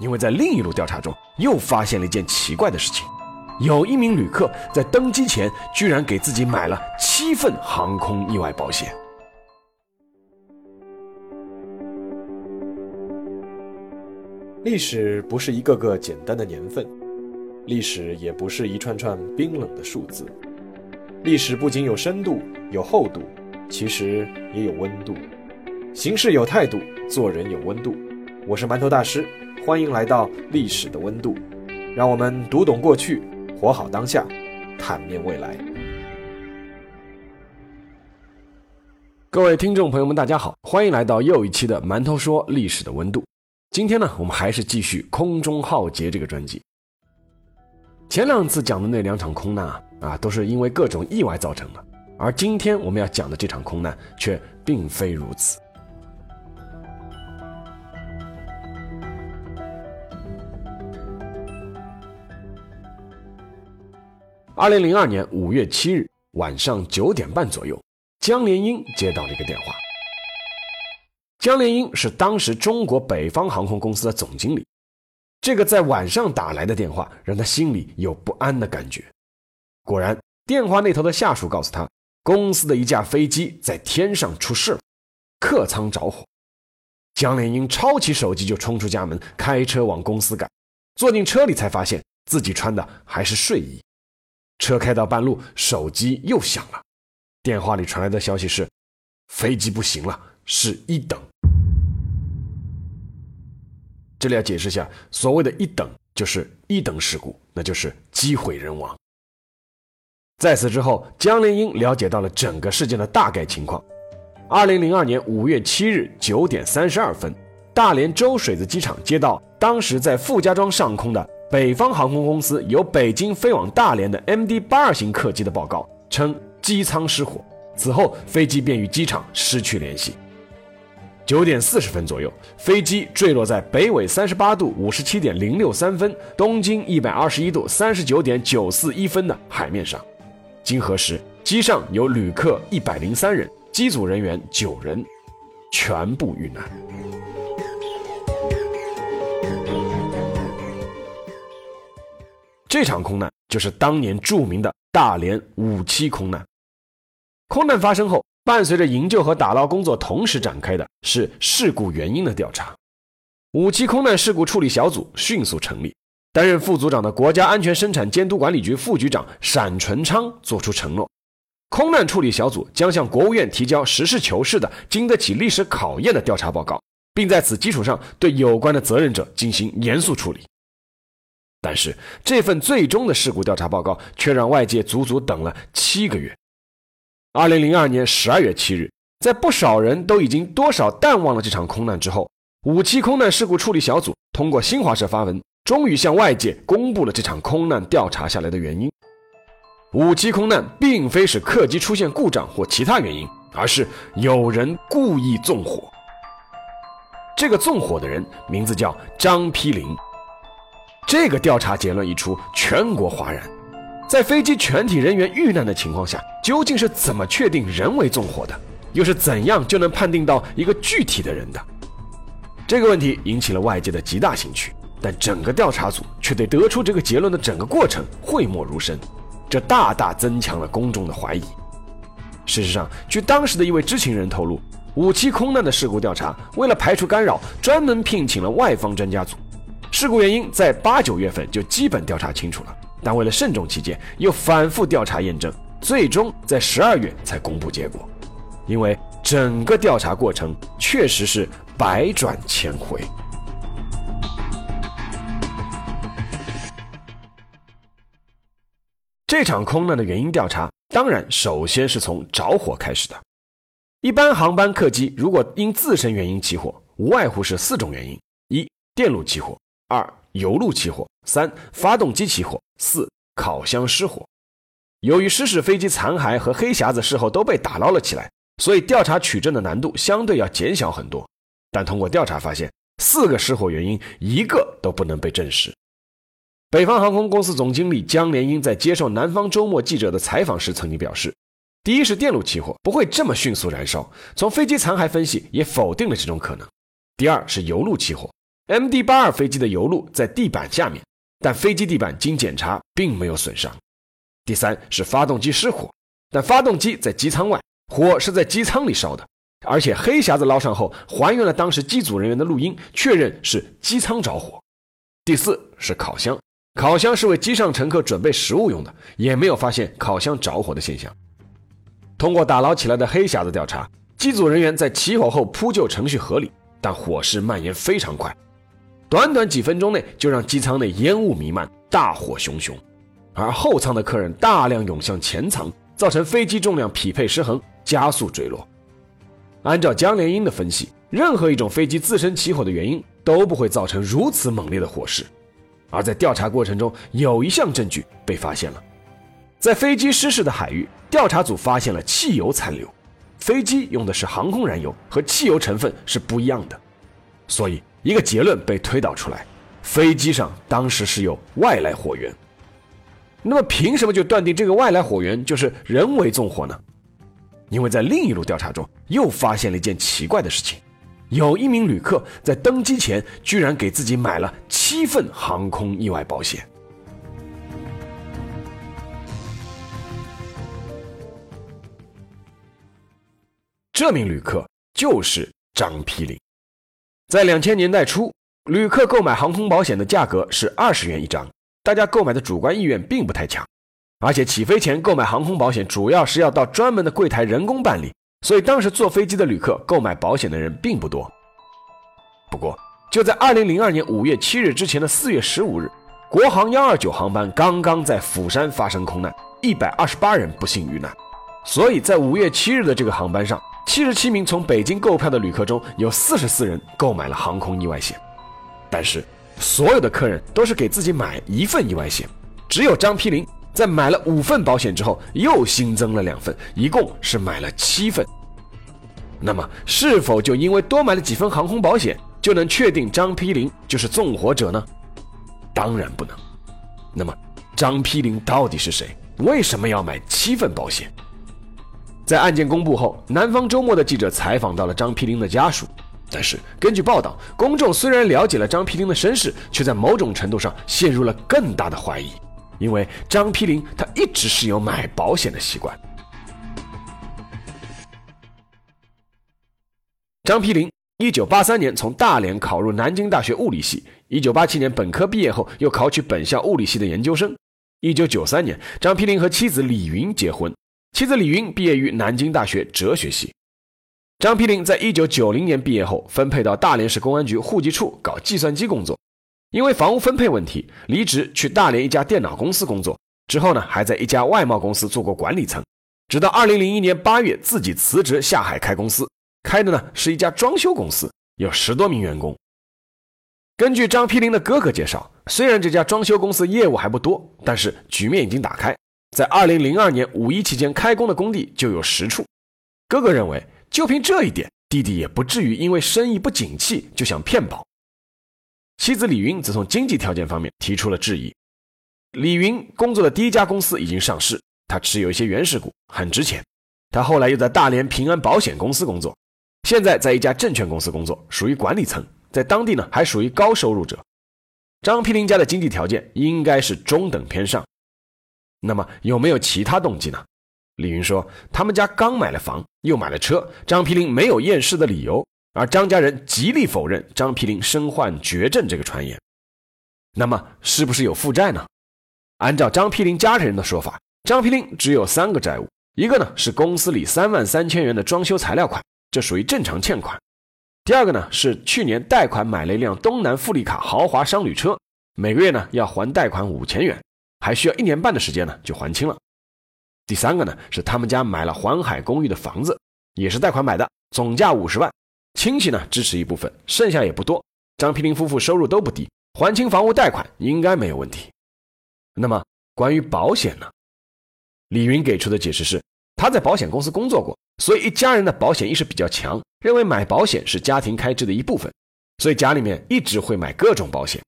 因为在另一路调查中又发现了一件奇怪的事情：有一名旅客在登机前居然给自己买了七份航空意外保险。历史不是一个个简单的年份，历史也不是一串串冰冷的数字。历史不仅有深度、有厚度，其实也有温度。行事有态度，做人有温度。我是馒头大师，欢迎来到历史的温度。让我们读懂过去，活好当下，坦面未来。各位听众朋友们，大家好，欢迎来到又一期的馒头说历史的温度。今天呢，我们还是继续空中浩劫这个专辑。前两次讲的那两场空难啊，啊，都是因为各种意外造成的，而今天我们要讲的这场空难却并非如此。二零零二年五月七日晚上九点半左右，江连英接到了一个电话。江连英是当时中国北方航空公司的总经理，这个在晚上打来的电话让他心里有不安的感觉。果然，电话那头的下属告诉他，公司的一架飞机在天上出事了，客舱着火。江连英抄起手机就冲出家门，开车往公司赶。坐进车里才发现自己穿的还是睡衣。车开到半路，手机又响了，电话里传来的消息是，飞机不行了。是一等，这里要解释一下，所谓的一等就是一等事故，那就是机毁人亡。在此之后，江连英了解到了整个事件的大概情况。二零零二年五月七日九点三十二分，大连周水子机场接到当时在傅家庄上空的北方航空公司由北京飞往大连的 MD 八二型客机的报告，称机舱失火，此后飞机便与机场失去联系。九点四十分左右，飞机坠落在北纬三十八度五十七点零六三分、东经一百二十一度三十九点九四一分的海面上。经核实，机上有旅客一百零三人，机组人员九人，全部遇难。这场空难就是当年著名的大连五七空难。空难发生后。伴随着营救和打捞工作同时展开的是事故原因的调查。五七空难事故处理小组迅速成立，担任副组长的国家安全生产监督管理局副局长闪纯昌作出承诺：空难处理小组将向国务院提交实事求是的、经得起历史考验的调查报告，并在此基础上对有关的责任者进行严肃处理。但是，这份最终的事故调查报告却让外界足足等了七个月。二零零二年十二月七日，在不少人都已经多少淡忘了这场空难之后，五七空难事故处理小组通过新华社发文，终于向外界公布了这场空难调查下来的原因。五七空难并非是客机出现故障或其他原因，而是有人故意纵火。这个纵火的人名字叫张丕林。这个调查结论一出，全国哗然。在飞机全体人员遇难的情况下，究竟是怎么确定人为纵火的？又是怎样就能判定到一个具体的人的？这个问题引起了外界的极大兴趣，但整个调查组却对得出这个结论的整个过程讳莫如深，这大大增强了公众的怀疑。事实上，据当时的一位知情人透露，五七空难的事故调查为了排除干扰，专门聘请了外方专家组，事故原因在八九月份就基本调查清楚了。但为了慎重起见，又反复调查验证，最终在十二月才公布结果。因为整个调查过程确实是百转千回。这场空难的原因调查，当然首先是从着火开始的。一般航班客机如果因自身原因起火，无外乎是四种原因：一、电路起火；二、油路起火；三、发动机起火。四烤箱失火，由于失事飞机残骸和黑匣子事后都被打捞了起来，所以调查取证的难度相对要减小很多。但通过调查发现，四个失火原因一个都不能被证实。北方航空公司总经理江连英在接受南方周末记者的采访时曾经表示：第一是电路起火不会这么迅速燃烧，从飞机残骸分析也否定了这种可能；第二是油路起火，MD 八二飞机的油路在地板下面，但飞机地板经检查并没有损伤。第三是发动机失火，但发动机在机舱外，火是在机舱里烧的，而且黑匣子捞上后还原了当时机组人员的录音，确认是机舱着火。第四是烤箱，烤箱是为机上乘客准备食物用的，也没有发现烤箱着火的现象。通过打捞起来的黑匣子调查，机组人员在起火后扑救程序合理，但火势蔓延非常快，短短几分钟内就让机舱内烟雾弥漫，大火熊熊。而后舱的客人大量涌向前舱，造成飞机重量匹配失衡，加速坠落。按照江连英的分析，任何一种飞机自身起火的原因都不会造成如此猛烈的火势。而在调查过程中，有一项证据被发现了，在飞机失事的海域，调查组发现了汽油残留。飞机用的是航空燃油，和汽油成分是不一样的，所以一个结论被推导出来：飞机上当时是有外来火源。那么凭什么就断定这个外来火源就是人为纵火呢？因为在另一路调查中又发现了一件奇怪的事情：有一名旅客在登机前居然给自己买了七份航空意外保险。这名旅客就是张丕林。在两千年代初，旅客购买航空保险的价格是二十元一张。大家购买的主观意愿并不太强，而且起飞前购买航空保险主要是要到专门的柜台人工办理，所以当时坐飞机的旅客购买保险的人并不多。不过，就在二零零二年五月七日之前的四月十五日，国航幺二九航班刚刚在釜山发生空难，一百二十八人不幸遇难。所以在五月七日的这个航班上，七十七名从北京购票的旅客中有四十四人购买了航空意外险，但是。所有的客人都是给自己买一份意外险，只有张丕林在买了五份保险之后，又新增了两份，一共是买了七份。那么，是否就因为多买了几份航空保险，就能确定张丕林就是纵火者呢？当然不能。那么，张丕林到底是谁？为什么要买七份保险？在案件公布后，南方周末的记者采访到了张丕林的家属。但是，根据报道，公众虽然了解了张丕林的身世，却在某种程度上陷入了更大的怀疑，因为张丕林他一直是有买保险的习惯。张丕林，一九八三年从大连考入南京大学物理系，一九八七年本科毕业后又考取本校物理系的研究生。一九九三年，张丕林和妻子李云结婚，妻子李云毕业于南京大学哲学系。张丕林在一九九零年毕业后，分配到大连市公安局户籍处搞计算机工作，因为房屋分配问题，离职去大连一家电脑公司工作。之后呢，还在一家外贸公司做过管理层，直到二零零一年八月自己辞职下海开公司，开的呢是一家装修公司，有十多名员工。根据张丕林的哥哥介绍，虽然这家装修公司业务还不多，但是局面已经打开，在二零零二年五一期间开工的工地就有十处。哥哥认为。就凭这一点，弟弟也不至于因为生意不景气就想骗保。妻子李云则从经济条件方面提出了质疑。李云工作的第一家公司已经上市，他持有一些原始股，很值钱。他后来又在大连平安保险公司工作，现在在一家证券公司工作，属于管理层，在当地呢还属于高收入者。张丕林家的经济条件应该是中等偏上。那么有没有其他动机呢？李云说：“他们家刚买了房，又买了车，张皮林没有验尸的理由。而张家人极力否认张皮林身患绝症这个传言。那么，是不是有负债呢？按照张皮林家人的说法，张皮林只有三个债务：一个呢是公司里三万三千元的装修材料款，这属于正常欠款；第二个呢是去年贷款买了一辆东南富力卡豪华商旅车，每个月呢要还贷款五千元，还需要一年半的时间呢就还清了。”第三个呢，是他们家买了环海公寓的房子，也是贷款买的，总价五十万，亲戚呢支持一部分，剩下也不多。张平林夫妇收入都不低，还清房屋贷款应该没有问题。那么关于保险呢？李云给出的解释是，他在保险公司工作过，所以一家人的保险意识比较强，认为买保险是家庭开支的一部分，所以家里面一直会买各种保险。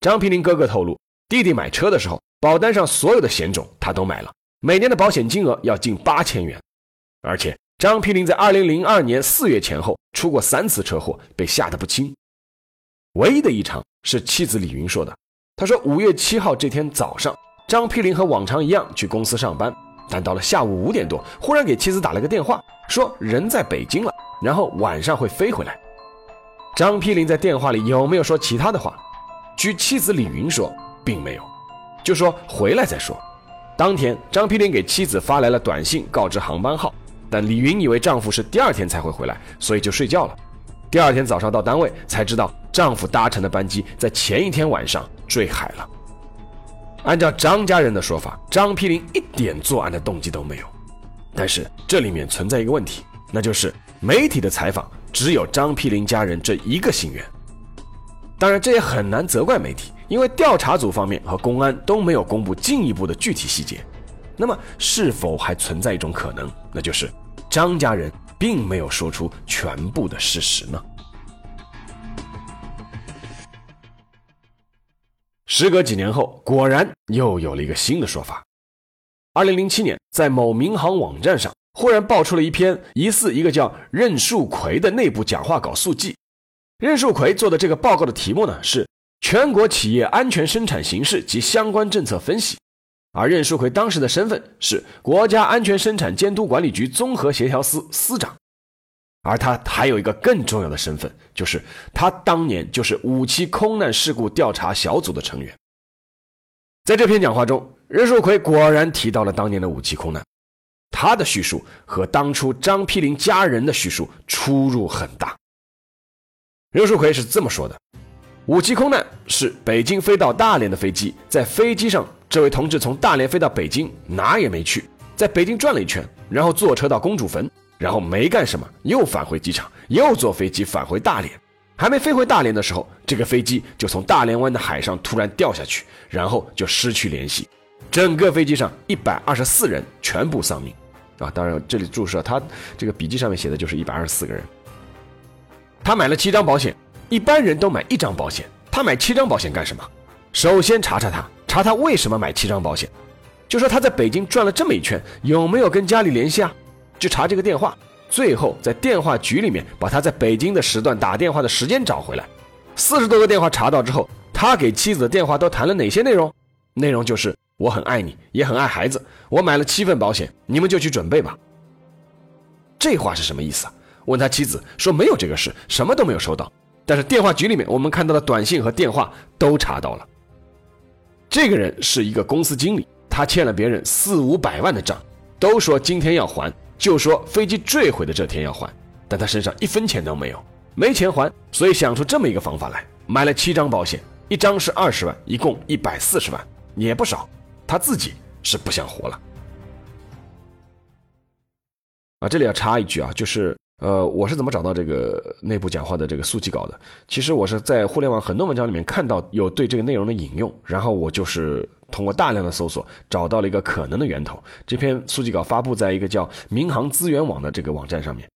张平林哥哥透露，弟弟买车的时候，保单上所有的险种他都买了。每年的保险金额要近八千元，而且张丕林在二零零二年四月前后出过三次车祸，被吓得不轻。唯一的异常是妻子李云说的。他说，五月七号这天早上，张丕林和往常一样去公司上班，但到了下午五点多，忽然给妻子打了个电话，说人在北京了，然后晚上会飞回来。张丕林在电话里有没有说其他的话？据妻子李云说，并没有，就说回来再说。当天，张丕林给妻子发来了短信，告知航班号，但李云以为丈夫是第二天才会回来，所以就睡觉了。第二天早上到单位才知道，丈夫搭乘的班机在前一天晚上坠海了。按照张家人的说法，张丕林一点作案的动机都没有。但是这里面存在一个问题，那就是媒体的采访只有张丕林家人这一个心愿。当然，这也很难责怪媒体，因为调查组方面和公安都没有公布进一步的具体细节。那么，是否还存在一种可能，那就是张家人并没有说出全部的事实呢？时隔几年后，果然又有了一个新的说法。二零零七年，在某民航网站上，忽然爆出了一篇疑似一个叫任树奎的内部讲话稿速记。任树奎做的这个报告的题目呢是全国企业安全生产形势及相关政策分析，而任树奎当时的身份是国家安全生产监督管理局综合协调司司长，而他还有一个更重要的身份，就是他当年就是五七空难事故调查小组的成员。在这篇讲话中，任树奎果然提到了当年的五七空难，他的叙述和当初张丕林家人的叙述出入很大。任树奎是这么说的：“五七空难是北京飞到大连的飞机，在飞机上，这位同志从大连飞到北京，哪也没去，在北京转了一圈，然后坐车到公主坟，然后没干什么，又返回机场，又坐飞机返回大连。还没飞回大连的时候，这个飞机就从大连湾的海上突然掉下去，然后就失去联系，整个飞机上一百二十四人全部丧命。啊，当然这里注释他这个笔记上面写的就是一百二十四个人。”他买了七张保险，一般人都买一张保险，他买七张保险干什么？首先查查他，查他为什么买七张保险，就说他在北京转了这么一圈，有没有跟家里联系啊？就查这个电话，最后在电话局里面把他在北京的时段打电话的时间找回来。四十多个电话查到之后，他给妻子的电话都谈了哪些内容？内容就是我很爱你，也很爱孩子，我买了七份保险，你们就去准备吧。这话是什么意思啊？问他妻子说没有这个事，什么都没有收到。但是电话局里面我们看到的短信和电话都查到了。这个人是一个公司经理，他欠了别人四五百万的账，都说今天要还，就说飞机坠毁的这天要还，但他身上一分钱都没有，没钱还，所以想出这么一个方法来，买了七张保险，一张是二十万，一共一百四十万，也不少。他自己是不想活了。啊，这里要插一句啊，就是。呃，我是怎么找到这个内部讲话的这个速记稿的？其实我是在互联网很多文章里面看到有对这个内容的引用，然后我就是通过大量的搜索找到了一个可能的源头。这篇速记稿发布在一个叫民航资源网的这个网站上面，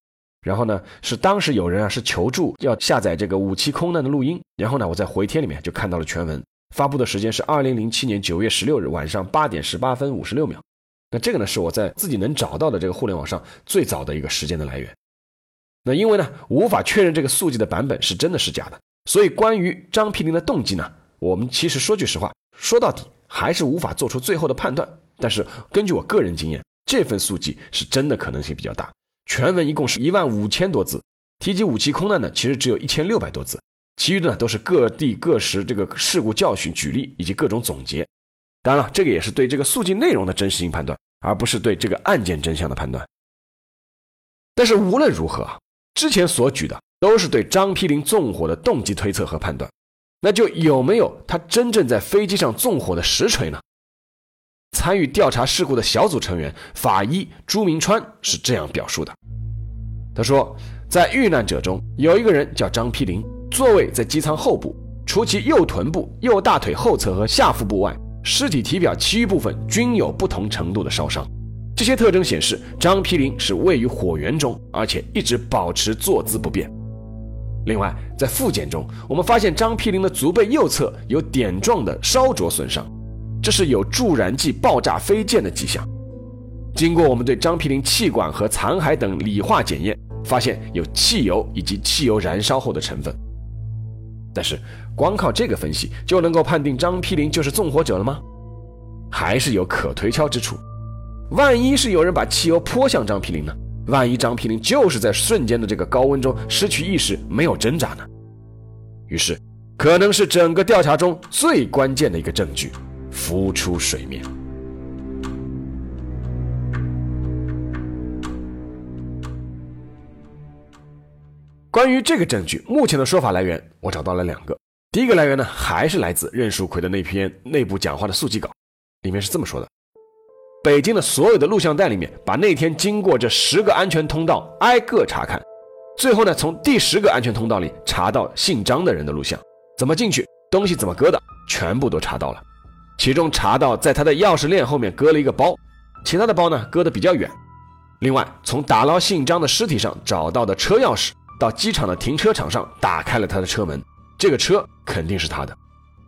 然后呢是当时有人啊是求助要下载这个五七空难的录音，然后呢我在回帖里面就看到了全文，发布的时间是二零零七年九月十六日晚上八点十八分五十六秒。那这个呢是我在自己能找到的这个互联网上最早的一个时间的来源。那因为呢，无法确认这个速记的版本是真的是假的，所以关于张丕林的动机呢，我们其实说句实话，说到底还是无法做出最后的判断。但是根据我个人经验，这份速记是真的可能性比较大。全文一共是一万五千多字，提及五七空难呢，其实只有一千六百多字，其余的呢都是各地各时这个事故教训举例以及各种总结。当然了，这个也是对这个速记内容的真实性判断，而不是对这个案件真相的判断。但是无论如何。之前所举的都是对张丕林纵火的动机推测和判断，那就有没有他真正在飞机上纵火的实锤呢？参与调查事故的小组成员法医朱明川是这样表述的：他说，在遇难者中有一个人叫张丕林，座位在机舱后部，除其右臀部、右大腿后侧和下腹部外，尸体体表其余部分均有不同程度的烧伤。这些特征显示，张丕林是位于火源中，而且一直保持坐姿不变。另外，在复检中，我们发现张丕林的足背右侧有点状的烧灼损伤，这是有助燃剂爆炸飞溅的迹象。经过我们对张丕林气管和残骸等理化检验，发现有汽油以及汽油燃烧后的成分。但是光靠这个分析就能够判定张丕林就是纵火者了吗？还是有可推敲之处。万一是有人把汽油泼向张丕林呢？万一张丕林就是在瞬间的这个高温中失去意识，没有挣扎呢？于是，可能是整个调查中最关键的一个证据浮出水面。关于这个证据，目前的说法来源我找到了两个。第一个来源呢，还是来自任树奎的那篇内部讲话的速记稿，里面是这么说的：北京的所有的录像带里面，把那天经过这十个安全通道挨个查看，最后呢，从第十个安全通道里查到姓张的人的录像，怎么进去，东西怎么搁的，全部都查到了。其中查到在他的钥匙链后面搁了一个包，其他的包呢搁得比较远。另外，从打捞姓张的尸体上找到的车钥匙。到机场的停车场上，打开了他的车门，这个车肯定是他的。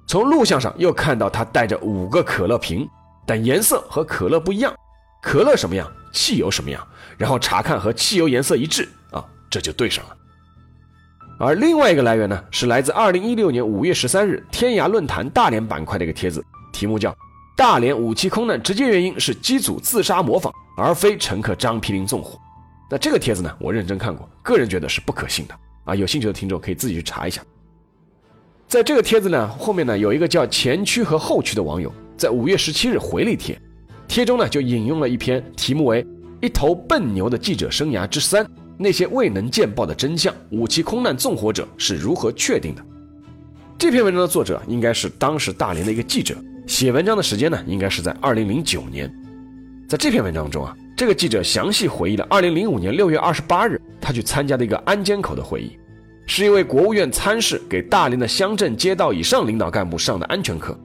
从录像上又看到他带着五个可乐瓶，但颜色和可乐不一样，可乐什么样，汽油什么样，然后查看和汽油颜色一致啊，这就对上了。而另外一个来源呢，是来自二零一六年五月十三日天涯论坛大连板块的一个帖子，题目叫《大连五七空难直接原因是机组自杀模仿，而非乘客张皮林纵火》。那这个帖子呢，我认真看过，个人觉得是不可信的啊！有兴趣的听众可以自己去查一下。在这个帖子呢后面呢，有一个叫前驱和后驱的网友，在五月十七日回了一帖，帖中呢就引用了一篇题目为《一头笨牛的记者生涯之三：那些未能见报的真相：五七空难纵火者是如何确定的》。这篇文章的作者应该是当时大连的一个记者，写文章的时间呢应该是在二零零九年。在这篇文章中啊。这个记者详细回忆了2005年6月28日他去参加的一个安监口的会议，是一位国务院参事给大连的乡镇街道以上领导干部上的安全课。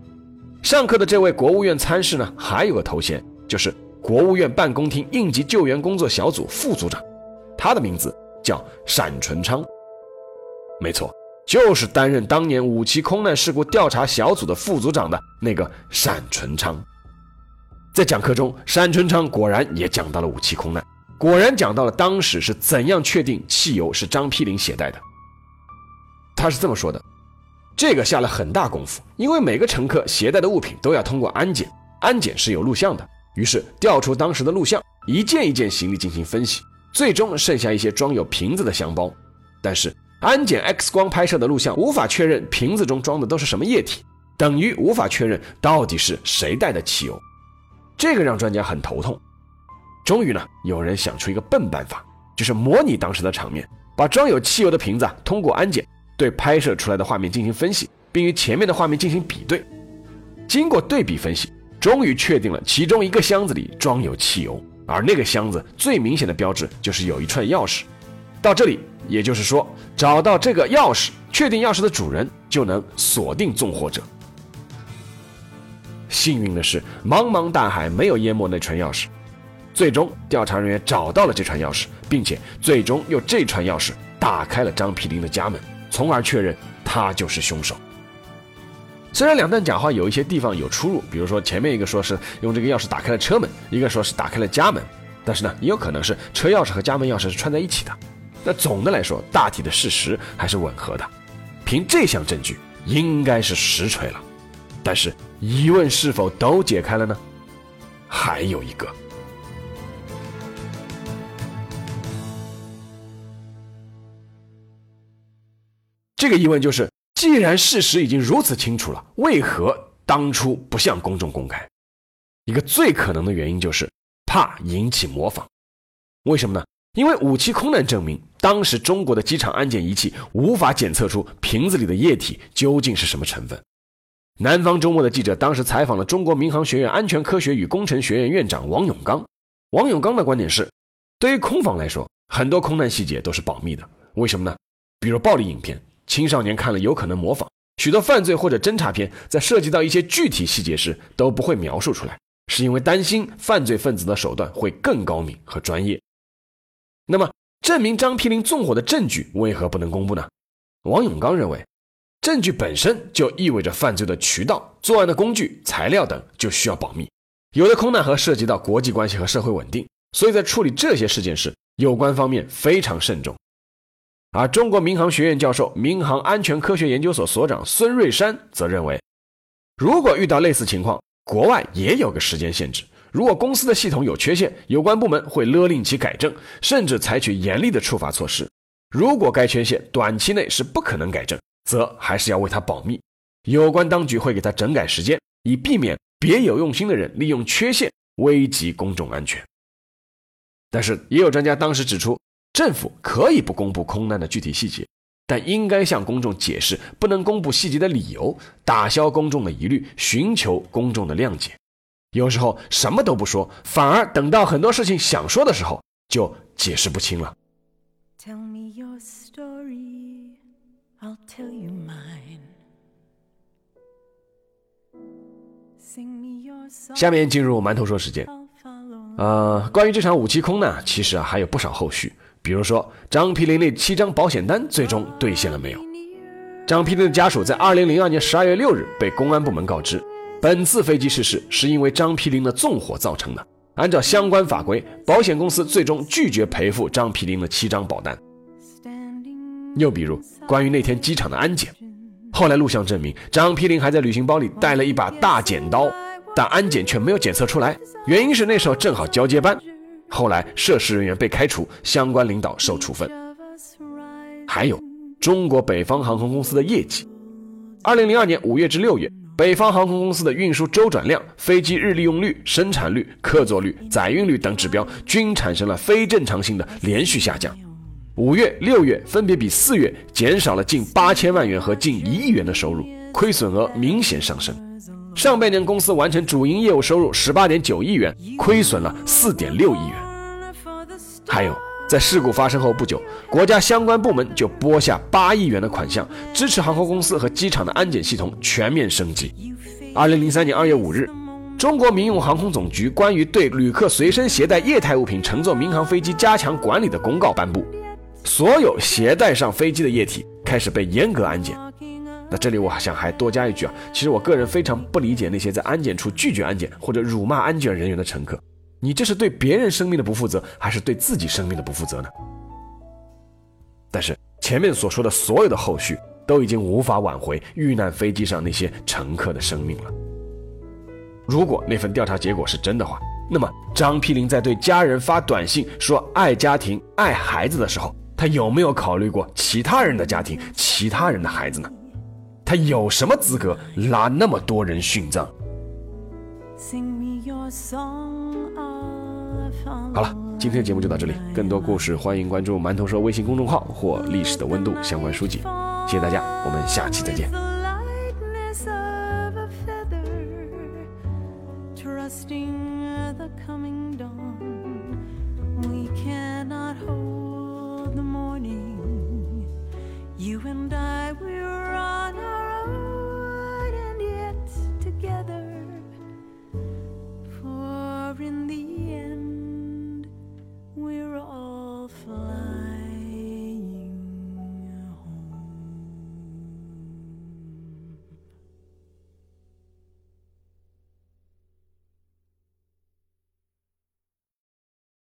上课的这位国务院参事呢，还有个头衔，就是国务院办公厅应急救援工作小组副组长，他的名字叫单纯昌。没错，就是担任当年五七空难事故调查小组的副组长的那个单纯昌。在讲课中，单春昌果然也讲到了武器空难，果然讲到了当时是怎样确定汽油是张丕林携带的。他是这么说的：这个下了很大功夫，因为每个乘客携带的物品都要通过安检，安检是有录像的，于是调出当时的录像，一件一件行李进行分析，最终剩下一些装有瓶子的箱包。但是安检 X 光拍摄的录像无法确认瓶子中装的都是什么液体，等于无法确认到底是谁带的汽油。这个让专家很头痛。终于呢，有人想出一个笨办法，就是模拟当时的场面，把装有汽油的瓶子通过安检，对拍摄出来的画面进行分析，并与前面的画面进行比对。经过对比分析，终于确定了其中一个箱子里装有汽油，而那个箱子最明显的标志就是有一串钥匙。到这里，也就是说，找到这个钥匙，确定钥匙的主人，就能锁定纵火者。幸运的是，茫茫大海没有淹没那串钥匙。最终，调查人员找到了这串钥匙，并且最终用这串钥匙打开了张皮林的家门，从而确认他就是凶手。虽然两段讲话有一些地方有出入，比如说前面一个说是用这个钥匙打开了车门，一个说是打开了家门，但是呢，也有可能是车钥匙和家门钥匙是串在一起的。那总的来说，大体的事实还是吻合的。凭这项证据，应该是实锤了。但是疑问是否都解开了呢？还有一个，这个疑问就是：既然事实已经如此清楚了，为何当初不向公众公开？一个最可能的原因就是怕引起模仿。为什么呢？因为武器空难证明，当时中国的机场安检仪器无法检测出瓶子里的液体究竟是什么成分。南方周末的记者当时采访了中国民航学院安全科学与工程学院院长王永刚。王永刚的观点是，对于空防来说，很多空难细节都是保密的。为什么呢？比如暴力影片，青少年看了有可能模仿；许多犯罪或者侦查片，在涉及到一些具体细节时都不会描述出来，是因为担心犯罪分子的手段会更高明和专业。那么，证明张丕林纵火的证据为何不能公布呢？王永刚认为。证据本身就意味着犯罪的渠道、作案的工具、材料等就需要保密。有的空难和涉及到国际关系和社会稳定，所以在处理这些事件时，有关方面非常慎重。而中国民航学院教授、民航安全科学研究所所长孙瑞山则认为，如果遇到类似情况，国外也有个时间限制。如果公司的系统有缺陷，有关部门会勒令其改正，甚至采取严厉的处罚措施。如果该缺陷短期内是不可能改正，则还是要为他保密。有关当局会给他整改时间，以避免别有用心的人利用缺陷危及公众安全。但是，也有专家当时指出，政府可以不公布空难的具体细节，但应该向公众解释不能公布细节的理由，打消公众的疑虑，寻求公众的谅解。有时候什么都不说，反而等到很多事情想说的时候，就解释不清了。下面进入馒头说时间。呃，关于这场五七空难，其实啊还有不少后续，比如说张丕林那七张保险单最终兑现了没有？张丕林的家属在二零零二年十二月六日被公安部门告知。本次飞机失事是因为张丕林的纵火造成的。按照相关法规，保险公司最终拒绝赔付张丕林的七张保单。又比如，关于那天机场的安检，后来录像证明张丕林还在旅行包里带了一把大剪刀，但安检却没有检测出来，原因是那时候正好交接班。后来涉事人员被开除，相关领导受处分。还有中国北方航空公司的业绩，二零零二年五月至六月。北方航空公司的运输周转量、飞机日利用率、生产率、客座率、载运率等指标均产生了非正常性的连续下降。五月、六月分别比四月减少了近八千万元和近一亿元的收入，亏损额明显上升。上半年公司完成主营业务收入十八点九亿元，亏损了四点六亿元。还有。在事故发生后不久，国家相关部门就拨下八亿元的款项，支持航空公司和机场的安检系统全面升级。二零零三年二月五日，中国民用航空总局关于对旅客随身携带液态物品乘坐民航飞机加强管理的公告颁布，所有携带上飞机的液体开始被严格安检。那这里我想还多加一句啊，其实我个人非常不理解那些在安检处拒绝安检或者辱骂安检人员的乘客。你这是对别人生命的不负责，还是对自己生命的不负责呢？但是前面所说的所有的后续都已经无法挽回遇难飞机上那些乘客的生命了。如果那份调查结果是真的话，那么张丕林在对家人发短信说爱家庭、爱孩子的时候，他有没有考虑过其他人的家庭、其他人的孩子呢？他有什么资格拉那么多人殉葬？好了，今天的节目就到这里。更多故事，欢迎关注“馒头说”微信公众号或“历史的温度”相关书籍。谢谢大家，我们下期再见。